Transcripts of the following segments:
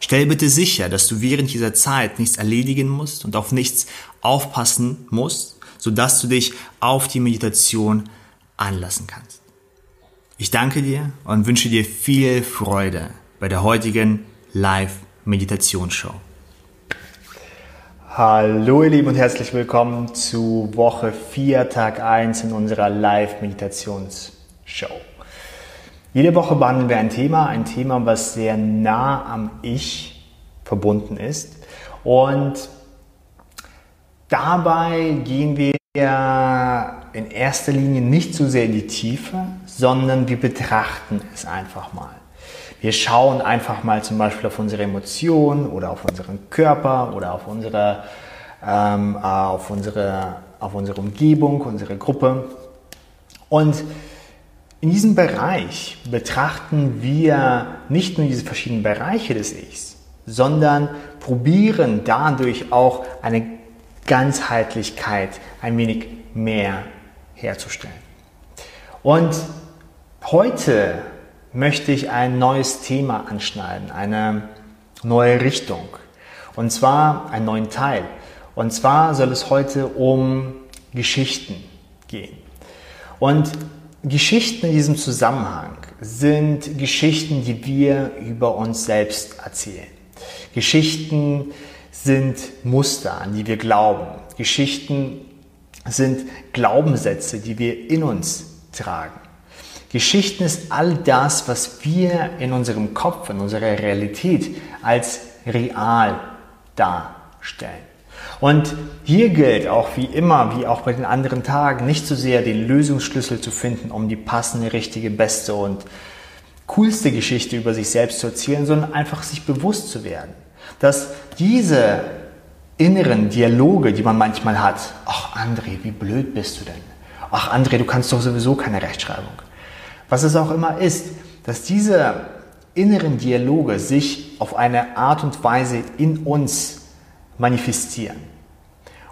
Stell bitte sicher, dass du während dieser Zeit nichts erledigen musst und auf nichts aufpassen musst, sodass du dich auf die Meditation anlassen kannst. Ich danke dir und wünsche dir viel Freude bei der heutigen Live-Meditationsshow. Hallo ihr Lieben und herzlich willkommen zu Woche 4, Tag 1 in unserer Live-Meditationsshow. Jede Woche behandeln wir ein Thema, ein Thema, was sehr nah am Ich verbunden ist. Und dabei gehen wir in erster Linie nicht so sehr in die Tiefe, sondern wir betrachten es einfach mal. Wir schauen einfach mal zum Beispiel auf unsere Emotionen oder auf unseren Körper oder auf unsere, ähm, auf unsere, auf unsere Umgebung, unsere Gruppe. Und in diesem Bereich betrachten wir nicht nur diese verschiedenen Bereiche des Ichs, sondern probieren dadurch auch eine Ganzheitlichkeit ein wenig mehr herzustellen. Und heute möchte ich ein neues Thema anschneiden, eine neue Richtung. Und zwar einen neuen Teil. Und zwar soll es heute um Geschichten gehen. Und Geschichten in diesem Zusammenhang sind Geschichten, die wir über uns selbst erzählen. Geschichten sind Muster, an die wir glauben. Geschichten sind Glaubenssätze, die wir in uns tragen. Geschichten ist all das, was wir in unserem Kopf, in unserer Realität als real darstellen. Und hier gilt auch wie immer, wie auch bei den anderen Tagen, nicht so sehr den Lösungsschlüssel zu finden, um die passende, richtige, beste und coolste Geschichte über sich selbst zu erzählen, sondern einfach sich bewusst zu werden, dass diese inneren Dialoge, die man manchmal hat, ach André, wie blöd bist du denn? Ach André, du kannst doch sowieso keine Rechtschreibung. Was es auch immer ist, dass diese inneren Dialoge sich auf eine Art und Weise in uns manifestieren.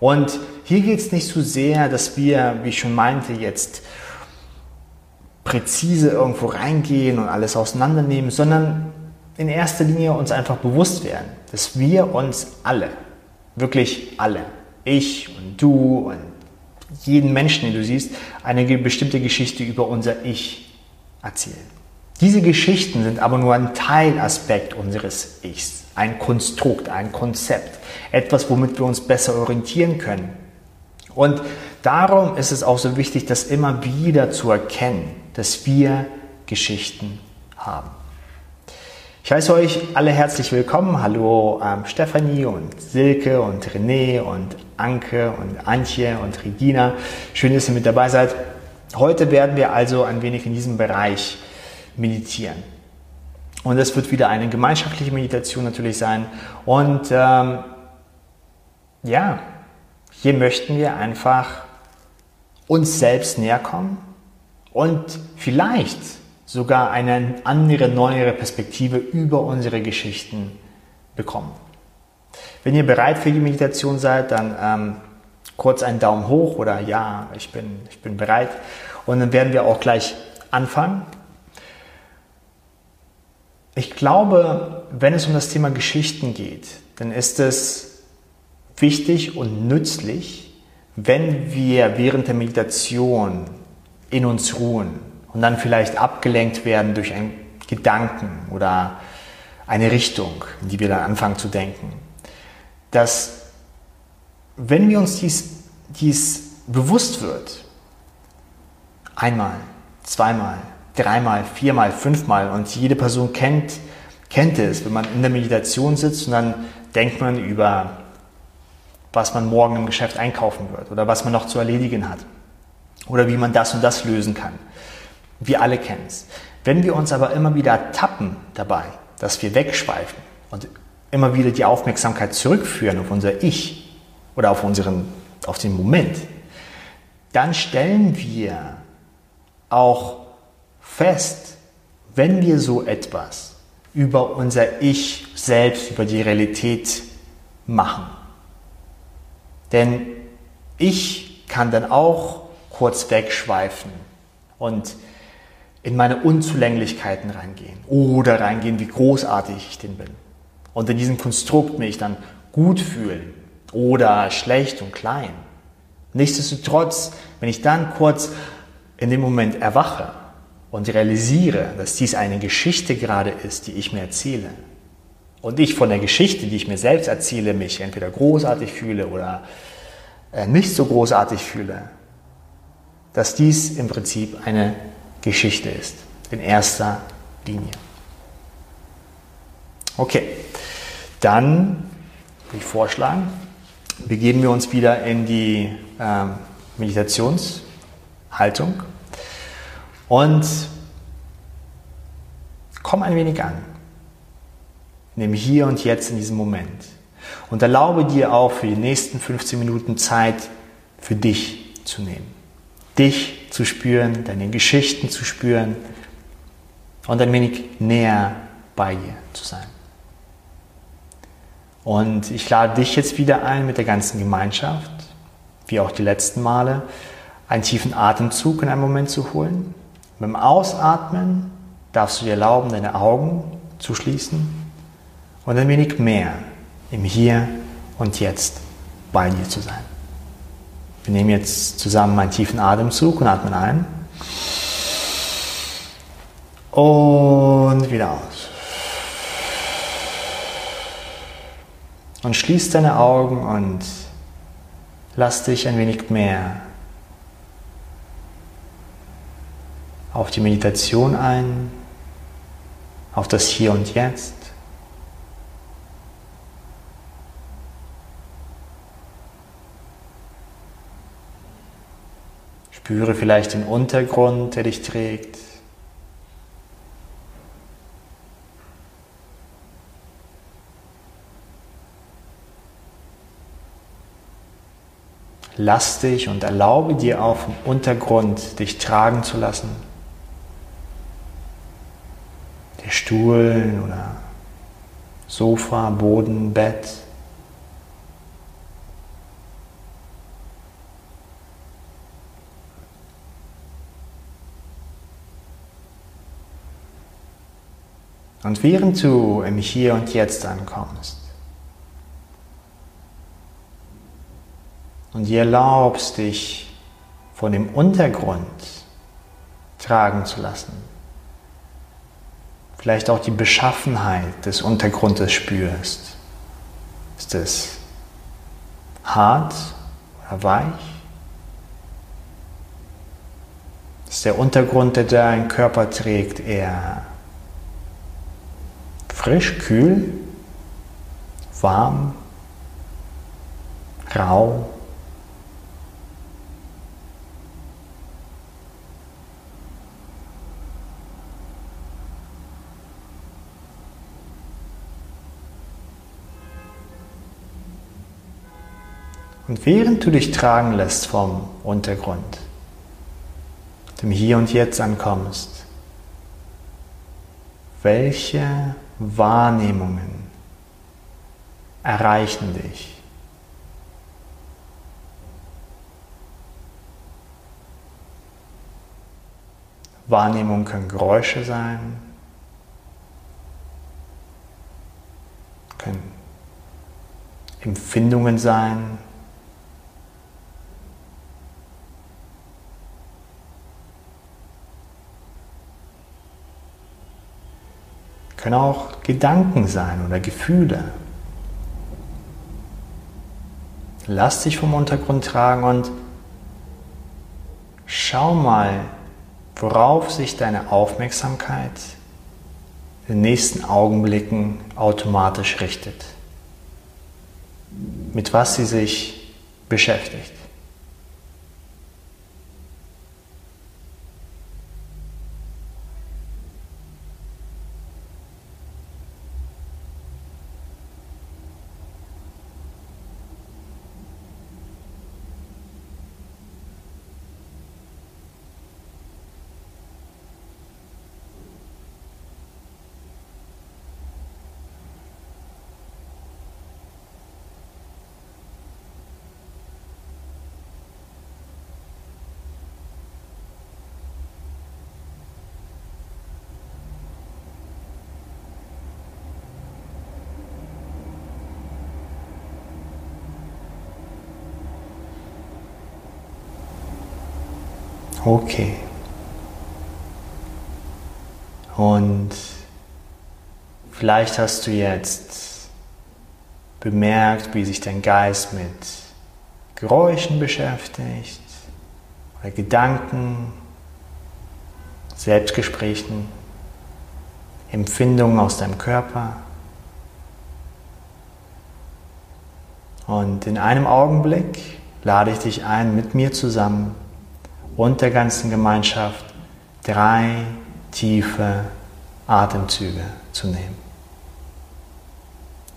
Und hier geht es nicht so sehr, dass wir, wie ich schon meinte, jetzt präzise irgendwo reingehen und alles auseinandernehmen, sondern in erster Linie uns einfach bewusst werden, dass wir uns alle, wirklich alle, ich und du und jeden Menschen, den du siehst, eine bestimmte Geschichte über unser Ich erzählen. Diese Geschichten sind aber nur ein Teilaspekt unseres Ichs, ein Konstrukt, ein Konzept, etwas, womit wir uns besser orientieren können. Und darum ist es auch so wichtig, das immer wieder zu erkennen, dass wir Geschichten haben. Ich heiße euch alle herzlich willkommen. Hallo ähm, Stefanie und Silke und René und Anke und Antje und Regina. Schön, dass ihr mit dabei seid. Heute werden wir also ein wenig in diesem Bereich meditieren. Und es wird wieder eine gemeinschaftliche Meditation natürlich sein. Und ähm, ja, hier möchten wir einfach uns selbst näher kommen und vielleicht sogar eine andere, neuere Perspektive über unsere Geschichten bekommen. Wenn ihr bereit für die Meditation seid, dann ähm, kurz einen Daumen hoch oder ja, ich bin, ich bin bereit. Und dann werden wir auch gleich anfangen. Ich glaube, wenn es um das Thema Geschichten geht, dann ist es wichtig und nützlich, wenn wir während der Meditation in uns ruhen und dann vielleicht abgelenkt werden durch einen Gedanken oder eine Richtung, in die wir dann anfangen zu denken, dass wenn wir uns dies, dies bewusst wird, einmal, zweimal, dreimal, viermal, fünfmal und jede Person kennt, kennt es, wenn man in der Meditation sitzt und dann denkt man über, was man morgen im Geschäft einkaufen wird oder was man noch zu erledigen hat oder wie man das und das lösen kann. Wir alle kennen es. Wenn wir uns aber immer wieder tappen dabei, dass wir wegschweifen und immer wieder die Aufmerksamkeit zurückführen auf unser Ich, oder auf unseren, auf den Moment, dann stellen wir auch fest, wenn wir so etwas über unser Ich selbst, über die Realität machen. Denn ich kann dann auch kurz wegschweifen und in meine Unzulänglichkeiten reingehen oder reingehen, wie großartig ich denn bin. Und in diesem Konstrukt mich dann gut fühlen oder schlecht und klein. Nichtsdestotrotz, wenn ich dann kurz in dem Moment erwache und realisiere, dass dies eine Geschichte gerade ist, die ich mir erzähle, und ich von der Geschichte, die ich mir selbst erzähle, mich entweder großartig fühle oder äh, nicht so großartig fühle, dass dies im Prinzip eine Geschichte ist, in erster Linie. Okay, dann würde ich vorschlagen, begeben wir uns wieder in die ähm, Meditationshaltung und komm ein wenig an. Nimm hier und jetzt in diesem Moment. Und erlaube dir auch für die nächsten 15 Minuten Zeit für dich zu nehmen. Dich zu spüren, deine Geschichten zu spüren und ein wenig näher bei dir zu sein. Und ich lade dich jetzt wieder ein mit der ganzen Gemeinschaft, wie auch die letzten Male, einen tiefen Atemzug in einen Moment zu holen. Beim Ausatmen darfst du dir erlauben, deine Augen zu schließen und ein wenig mehr im Hier und Jetzt bei dir zu sein. Wir nehmen jetzt zusammen einen tiefen Atemzug und atmen ein. Und wieder aus. Und schließ deine Augen und lass dich ein wenig mehr auf die Meditation ein, auf das Hier und Jetzt. Spüre vielleicht den Untergrund, der dich trägt. Lass dich und erlaube dir auch vom Untergrund dich tragen zu lassen. Der Stuhl oder Sofa, Boden, Bett. Und während du im Hier und Jetzt ankommst, und dir erlaubst, dich von dem Untergrund tragen zu lassen. Vielleicht auch die Beschaffenheit des Untergrundes spürst. Ist es hart oder weich? Ist der Untergrund, der deinen Körper trägt, eher frisch, kühl, warm, rau? Und während du dich tragen lässt vom Untergrund, dem Hier und Jetzt ankommst, welche Wahrnehmungen erreichen dich? Wahrnehmungen können Geräusche sein, können Empfindungen sein, können auch Gedanken sein oder Gefühle. Lass dich vom Untergrund tragen und schau mal, worauf sich deine Aufmerksamkeit in den nächsten Augenblicken automatisch richtet. Mit was sie sich beschäftigt. Okay. Und vielleicht hast du jetzt bemerkt, wie sich dein Geist mit Geräuschen beschäftigt oder Gedanken, Selbstgesprächen, Empfindungen aus deinem Körper. Und in einem Augenblick lade ich dich ein, mit mir zusammen und der ganzen Gemeinschaft drei tiefe Atemzüge zu nehmen.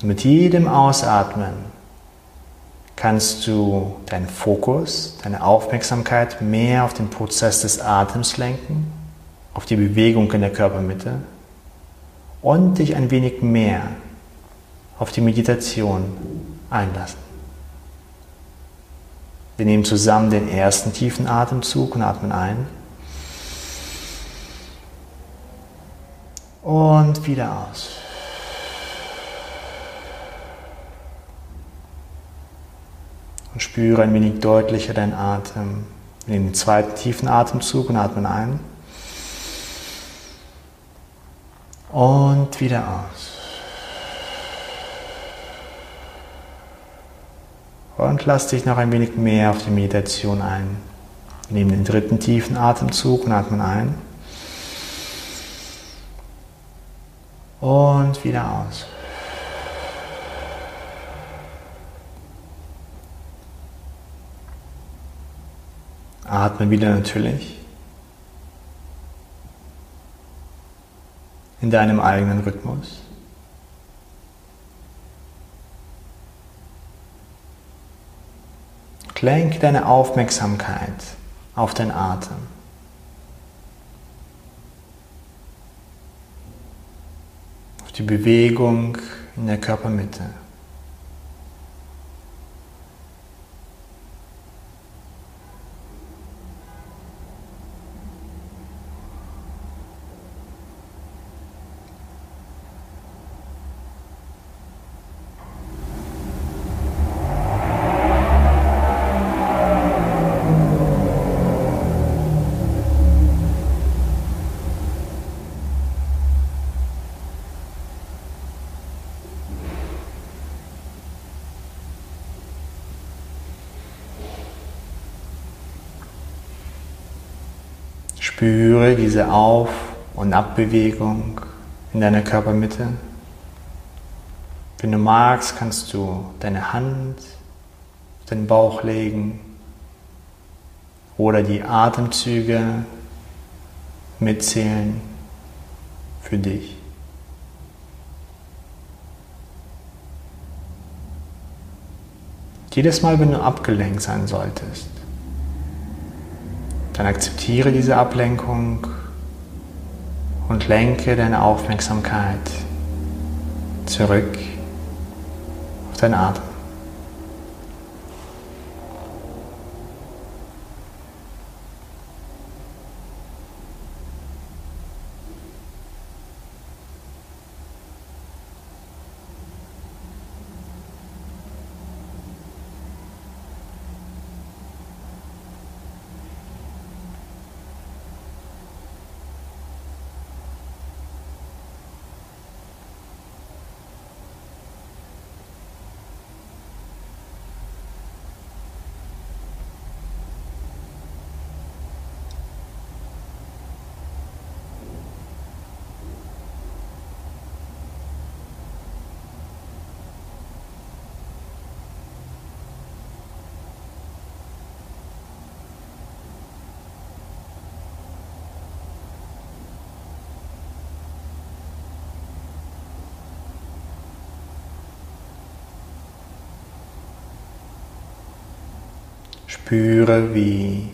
Mit jedem Ausatmen kannst du deinen Fokus, deine Aufmerksamkeit mehr auf den Prozess des Atems lenken, auf die Bewegung in der Körpermitte und dich ein wenig mehr auf die Meditation einlassen. Wir nehmen zusammen den ersten tiefen Atemzug und atmen ein. Und wieder aus. Und spüre ein wenig deutlicher deinen Atem. Wir nehmen den zweiten tiefen Atemzug und atmen ein. Und wieder aus. Und lass dich noch ein wenig mehr auf die Meditation ein. Nimm den dritten tiefen Atemzug und atmen ein. Und wieder aus. Atme wieder natürlich. In deinem eigenen Rhythmus. Lenke deine Aufmerksamkeit auf den Atem. Auf die Bewegung in der Körpermitte. Spüre diese Auf- und Abbewegung in deiner Körpermitte. Wenn du magst, kannst du deine Hand auf den Bauch legen oder die Atemzüge mitzählen für dich. Jedes Mal, wenn du abgelenkt sein solltest, dann akzeptiere diese Ablenkung und lenke deine Aufmerksamkeit zurück auf deinen Atem. Spüre, wie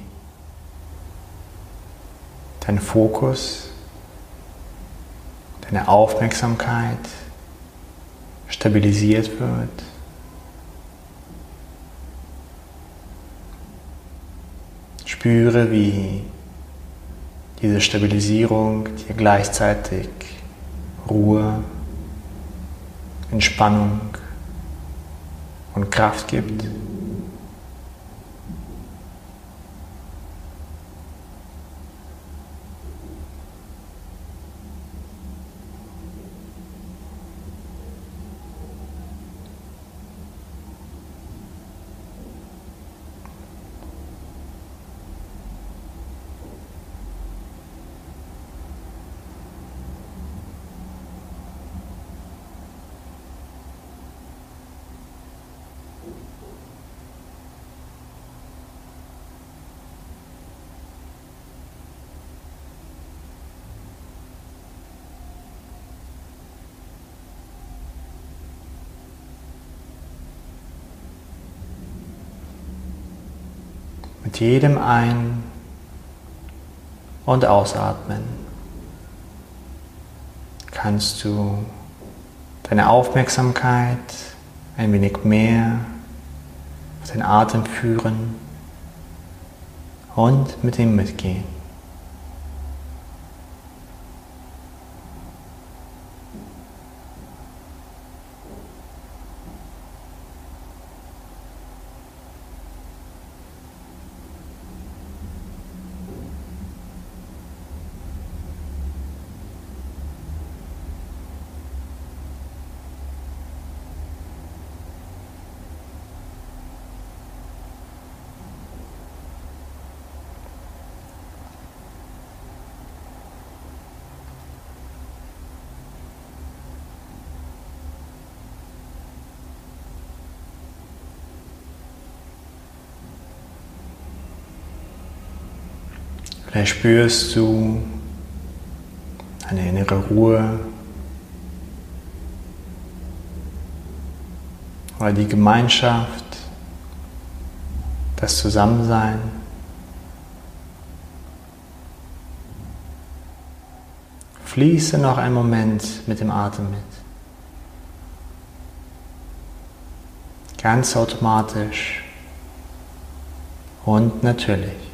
dein Fokus, deine Aufmerksamkeit stabilisiert wird. Spüre, wie diese Stabilisierung dir gleichzeitig Ruhe, Entspannung und Kraft gibt. Mit jedem Ein- und Ausatmen kannst du deine Aufmerksamkeit ein wenig mehr auf den Atem führen und mit ihm mitgehen. Vielleicht spürst du eine innere Ruhe oder die Gemeinschaft, das Zusammensein. Fließe noch einen Moment mit dem Atem mit. Ganz automatisch und natürlich.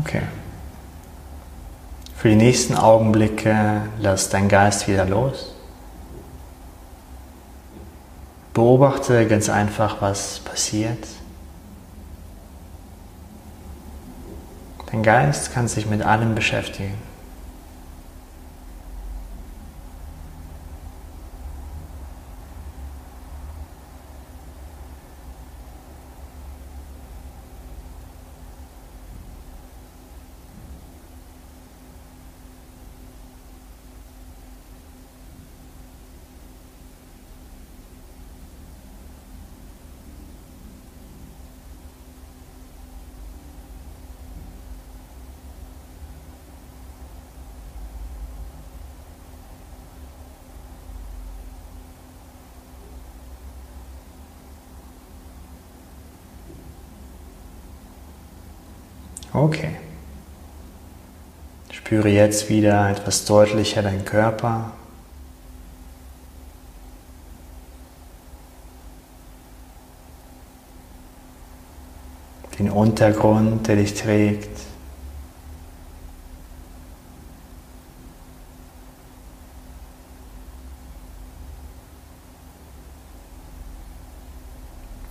Okay. Für die nächsten Augenblicke lass dein Geist wieder los. Beobachte ganz einfach, was passiert. Dein Geist kann sich mit allem beschäftigen. Okay. Spüre jetzt wieder etwas deutlicher deinen Körper. Den Untergrund, der dich trägt.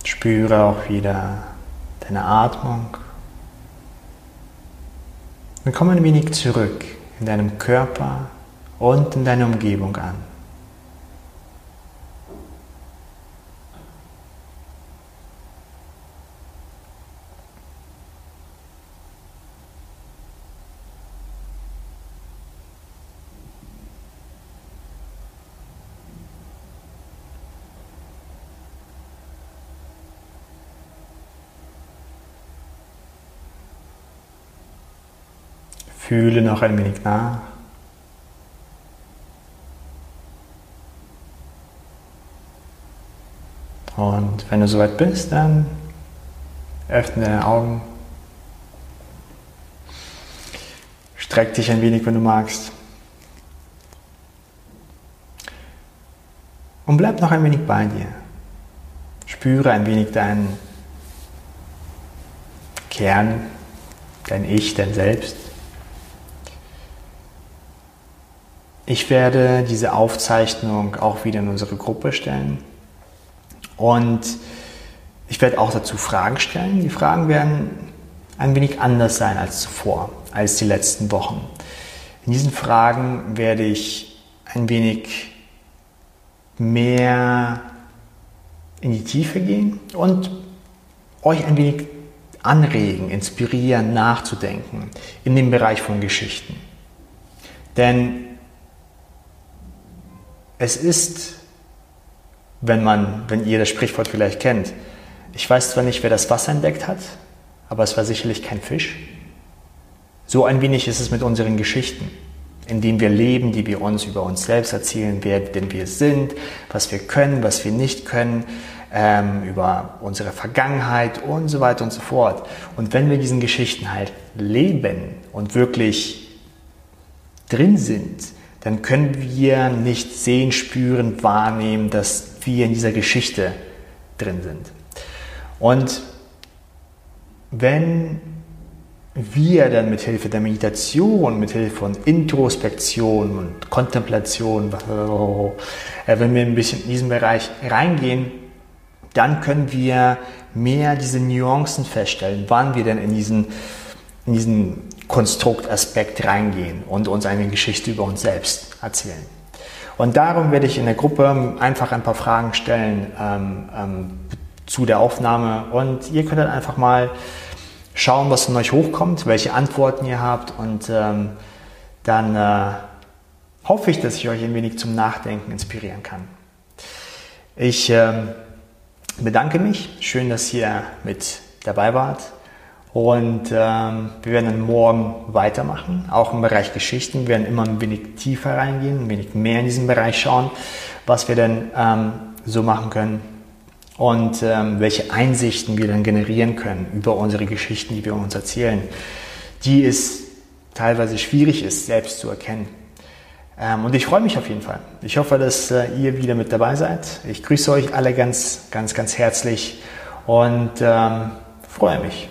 Spüre auch wieder deine Atmung. Und komm ein wenig zurück in deinem Körper und in deiner Umgebung an. Fühle noch ein wenig nach. Und wenn du soweit bist, dann öffne deine Augen. Streck dich ein wenig, wenn du magst. Und bleib noch ein wenig bei dir. Spüre ein wenig deinen Kern, dein Ich, dein Selbst. Ich werde diese Aufzeichnung auch wieder in unsere Gruppe stellen. Und ich werde auch dazu Fragen stellen. Die Fragen werden ein wenig anders sein als zuvor, als die letzten Wochen. In diesen Fragen werde ich ein wenig mehr in die Tiefe gehen und euch ein wenig anregen, inspirieren, nachzudenken in dem Bereich von Geschichten. Denn es ist, wenn man, wenn ihr das Sprichwort vielleicht kennt, ich weiß zwar nicht, wer das Wasser entdeckt hat, aber es war sicherlich kein Fisch. So ein wenig ist es mit unseren Geschichten, in denen wir leben, die wir uns über uns selbst erzählen, wer denn wir sind, was wir können, was wir nicht können, ähm, über unsere Vergangenheit und so weiter und so fort. Und wenn wir diesen Geschichten halt leben und wirklich drin sind, dann können wir nicht sehen, spüren, wahrnehmen, dass wir in dieser Geschichte drin sind. Und wenn wir dann mit Hilfe der Meditation, mit Hilfe von Introspektion und Kontemplation, äh, wenn wir ein bisschen in diesen Bereich reingehen, dann können wir mehr diese Nuancen feststellen, wann wir denn in diesen, in diesen Konstruktaspekt reingehen und uns eine Geschichte über uns selbst erzählen. Und darum werde ich in der Gruppe einfach ein paar Fragen stellen ähm, ähm, zu der Aufnahme und ihr könnt dann einfach mal schauen, was von euch hochkommt, welche Antworten ihr habt und ähm, dann äh, hoffe ich, dass ich euch ein wenig zum Nachdenken inspirieren kann. Ich ähm, bedanke mich. Schön, dass ihr mit dabei wart. Und ähm, wir werden dann morgen weitermachen, auch im Bereich Geschichten. Wir werden immer ein wenig tiefer reingehen, ein wenig mehr in diesen Bereich schauen, was wir denn ähm, so machen können und ähm, welche Einsichten wir dann generieren können über unsere Geschichten, die wir uns erzählen, die es teilweise schwierig ist, selbst zu erkennen. Ähm, und ich freue mich auf jeden Fall. Ich hoffe, dass äh, ihr wieder mit dabei seid. Ich grüße euch alle ganz, ganz, ganz herzlich und ähm, freue mich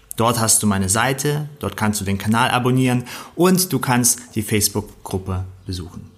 Dort hast du meine Seite, dort kannst du den Kanal abonnieren und du kannst die Facebook-Gruppe besuchen.